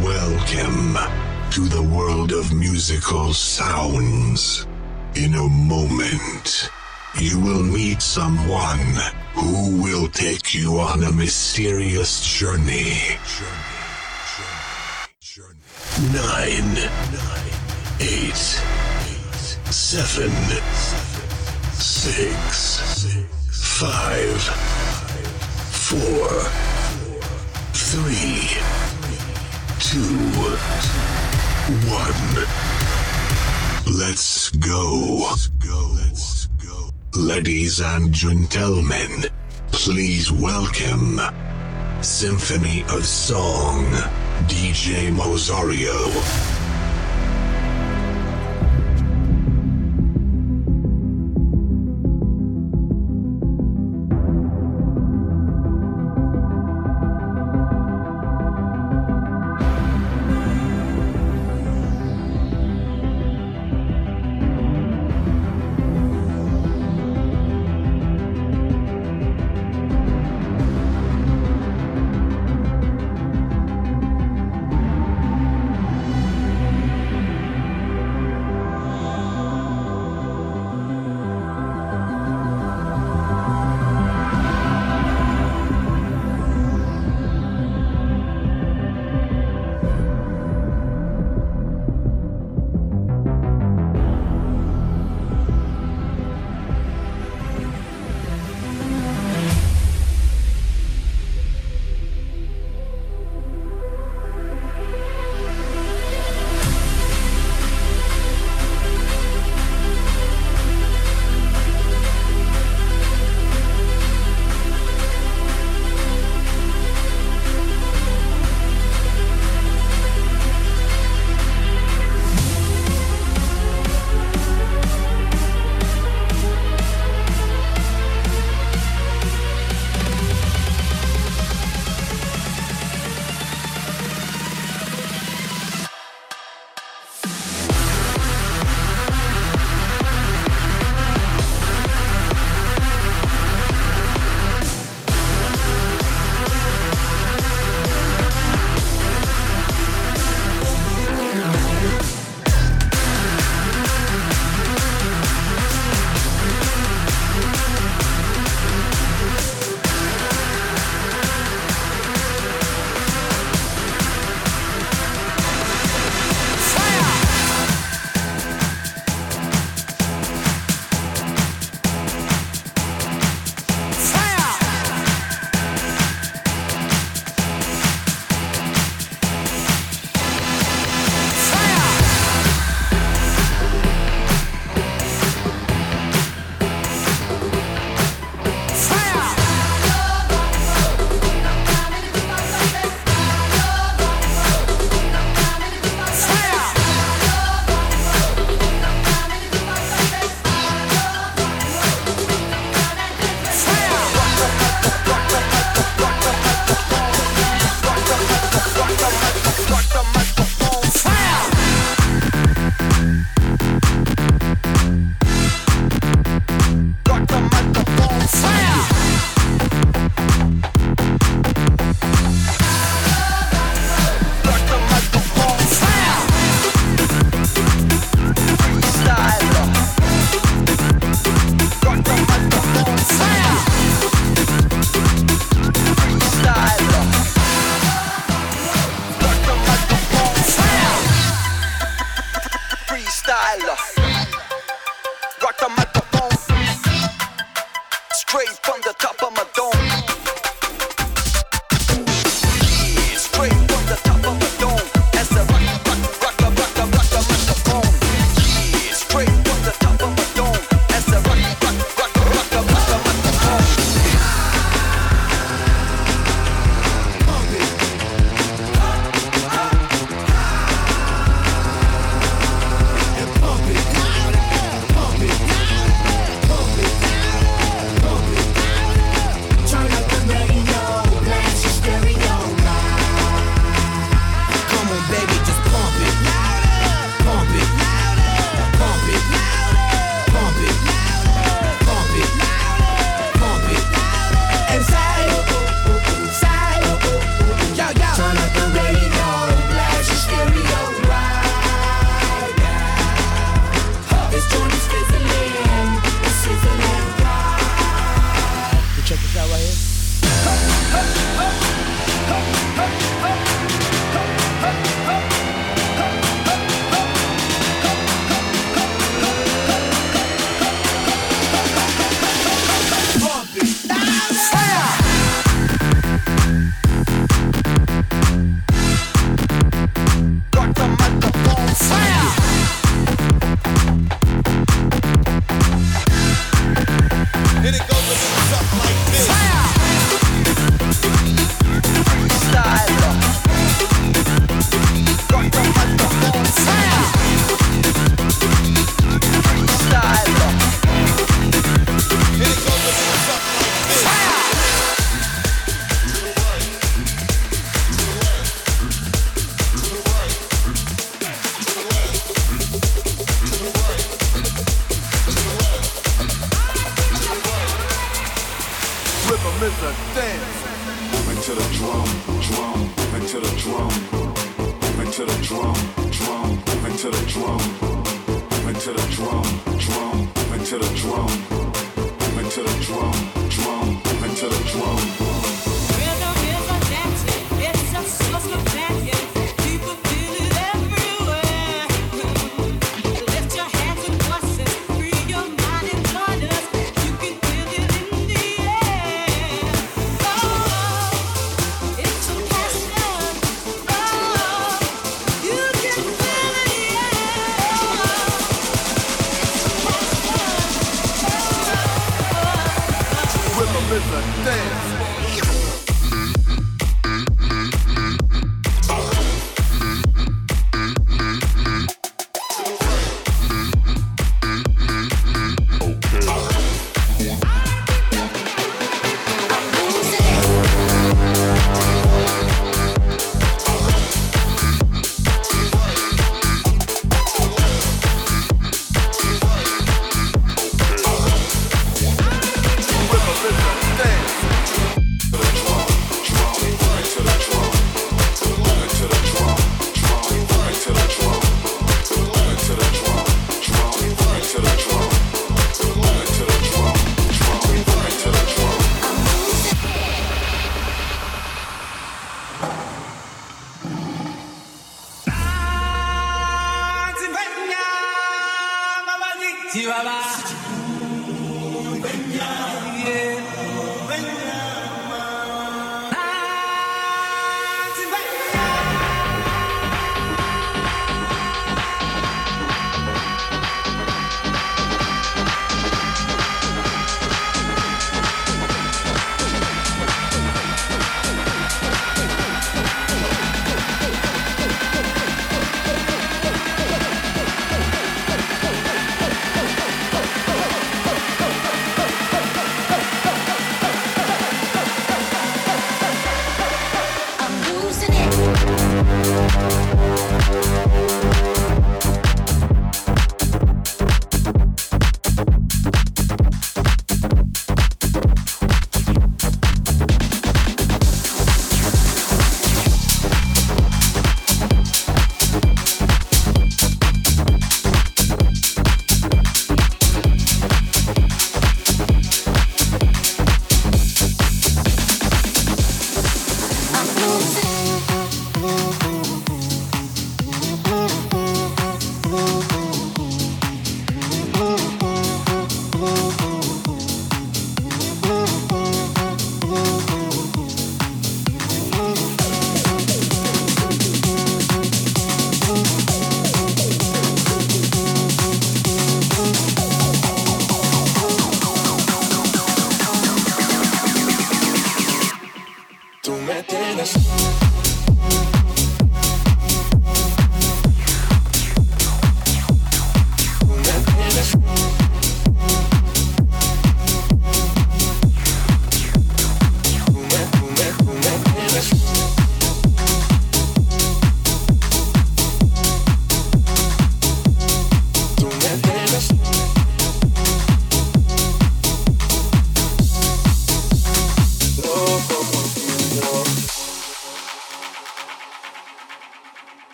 Welcome to the world of musical sounds. In a moment, you will meet someone who will take you on a mysterious journey. Nine, eight, seven, six, five, four, three, two, one. Let's go. Let's go. Ladies and gentlemen, please welcome Symphony of Song, DJ Mozario.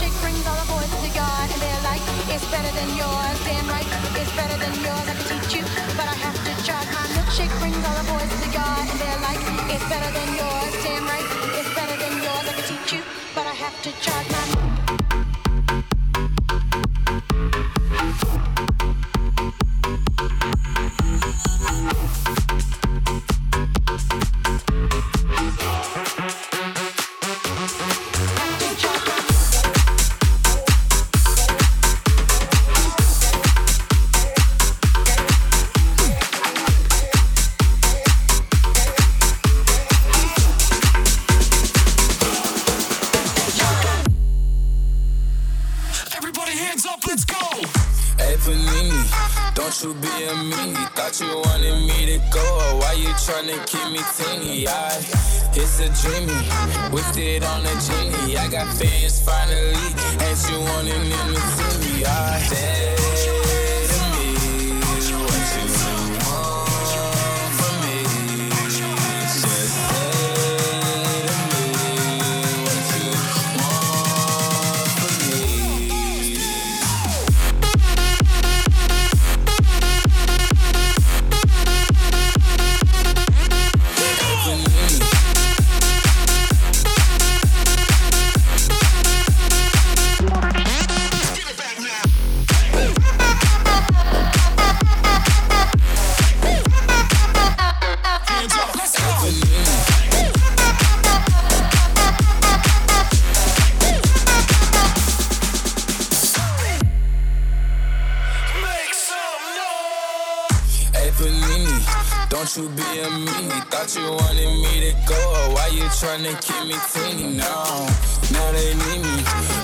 milkshake brings all the voices to God, and they're like, it's better than yours. Damn right, it's better than yours. I can teach you, but I have to charge. My milkshake brings all the voices to God, and they're like, it's better than yours. Damn right, it's better than yours. I can teach you, but I have to charge. Thought you wanted me to go, why you tryna keep me teeny now? Now they need me,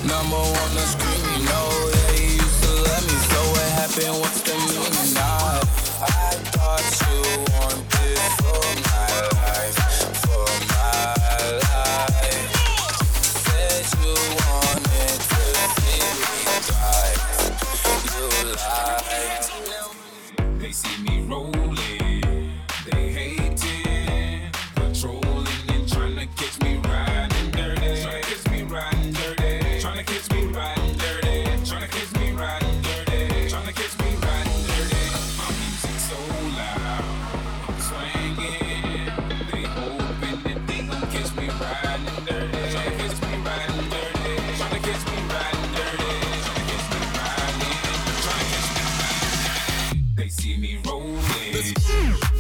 number one on screen, screaming, "No, they used to love me, so what happened? What's the meaning? I, I thought you. Peace.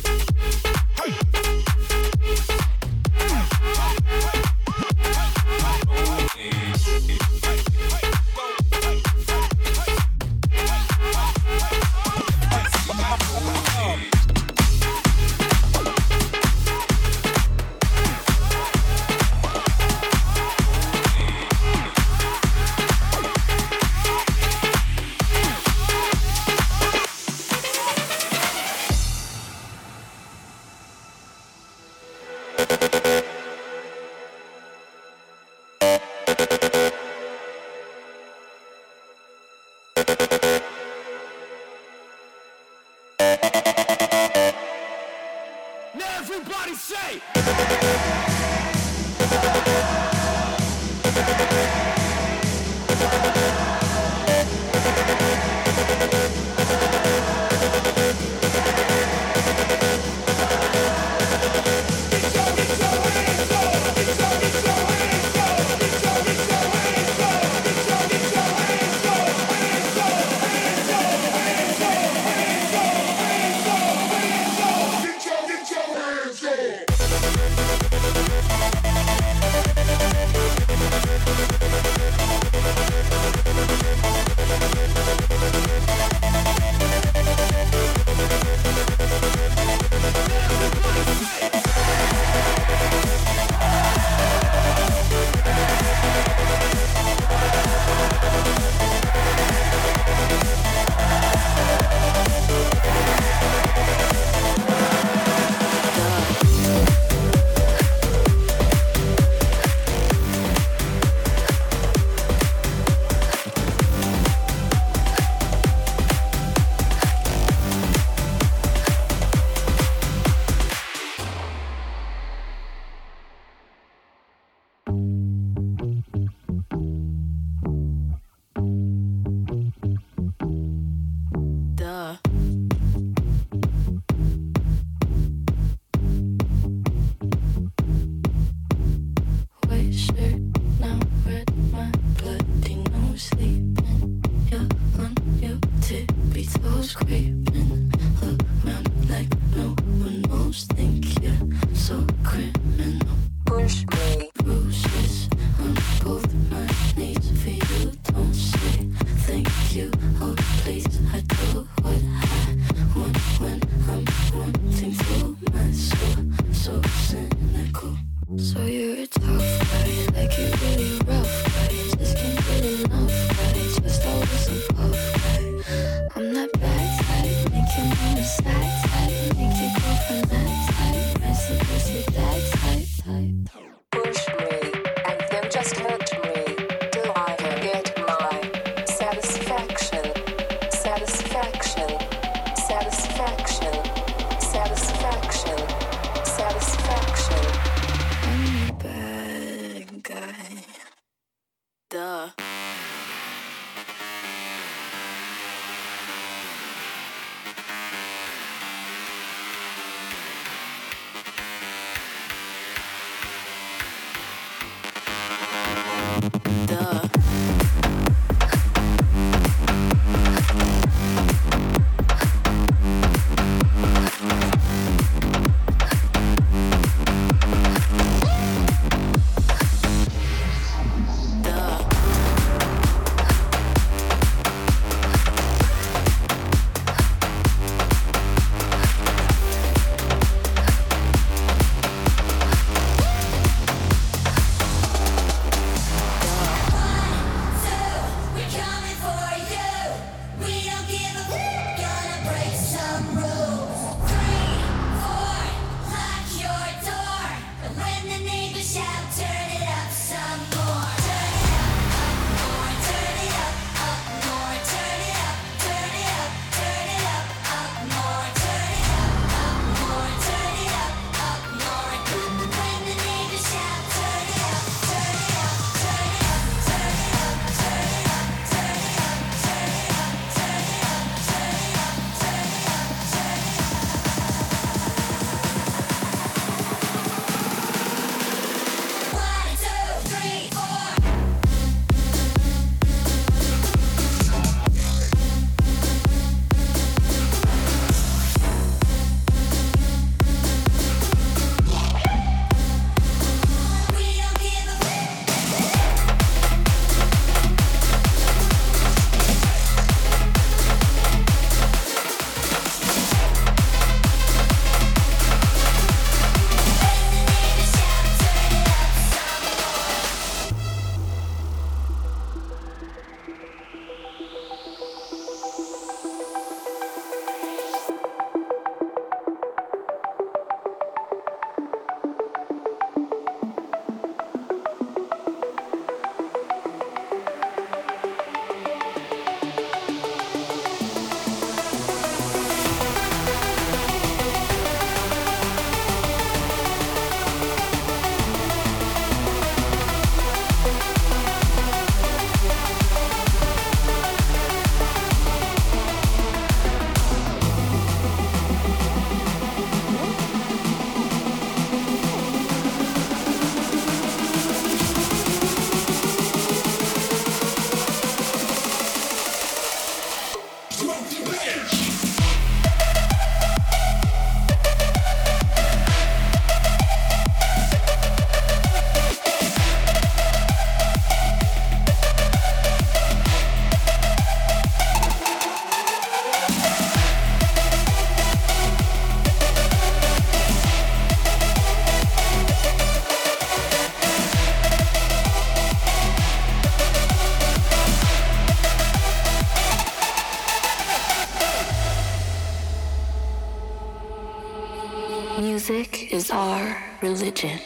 religion.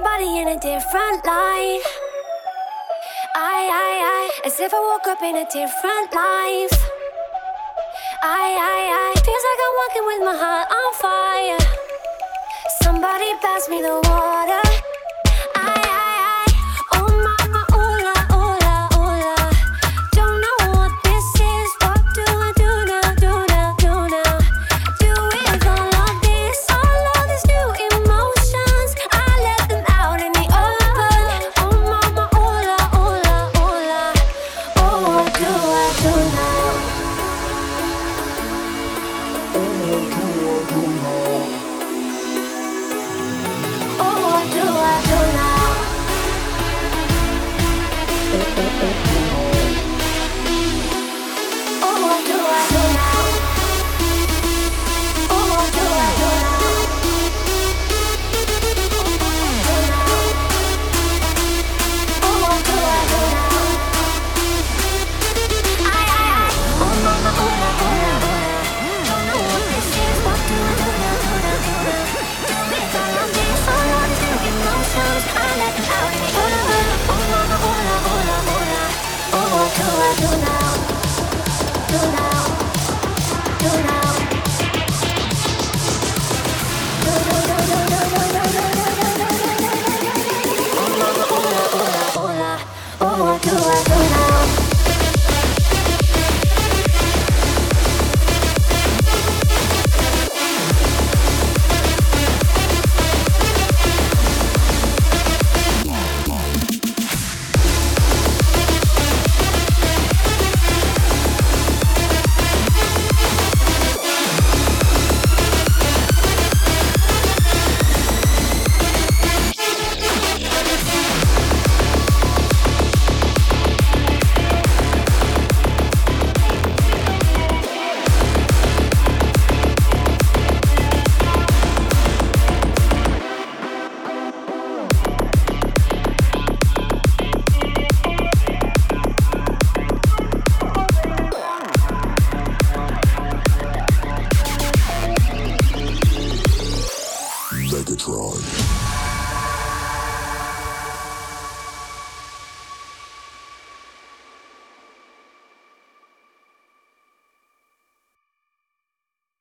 Somebody in a different life. I, I, I, as if I woke up in a different life. I, I, I, feels like I'm walking with my heart on fire. Somebody pass me the water.